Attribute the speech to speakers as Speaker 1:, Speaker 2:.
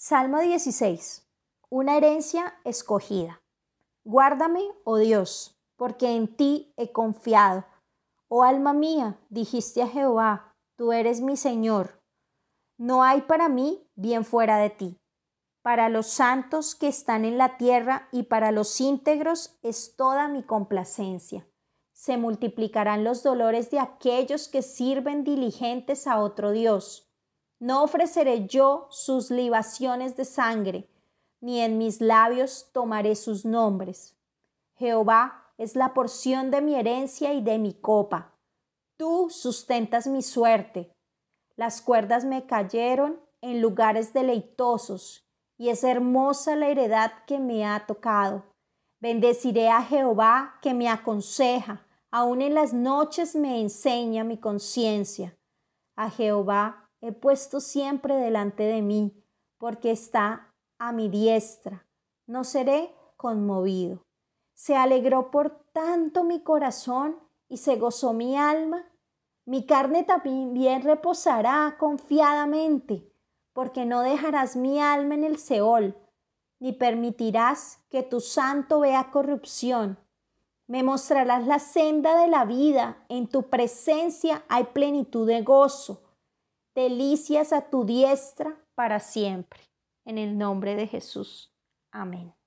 Speaker 1: Salmo 16. Una herencia escogida. Guárdame, oh Dios, porque en ti he confiado. Oh alma mía, dijiste a Jehová, tú eres mi Señor. No hay para mí bien fuera de ti. Para los santos que están en la tierra y para los íntegros es toda mi complacencia. Se multiplicarán los dolores de aquellos que sirven diligentes a otro Dios no ofreceré yo sus libaciones de sangre, ni en mis labios tomaré sus nombres. Jehová es la porción de mi herencia y de mi copa. Tú sustentas mi suerte. Las cuerdas me cayeron en lugares deleitosos, y es hermosa la heredad que me ha tocado. Bendeciré a Jehová que me aconseja, aun en las noches me enseña mi conciencia. A Jehová he puesto siempre delante de mí, porque está a mi diestra. No seré conmovido. Se alegró por tanto mi corazón y se gozó mi alma. Mi carne también reposará confiadamente, porque no dejarás mi alma en el Seol, ni permitirás que tu santo vea corrupción. Me mostrarás la senda de la vida, en tu presencia hay plenitud de gozo delicias a tu diestra para siempre. En el nombre de Jesús. Amén.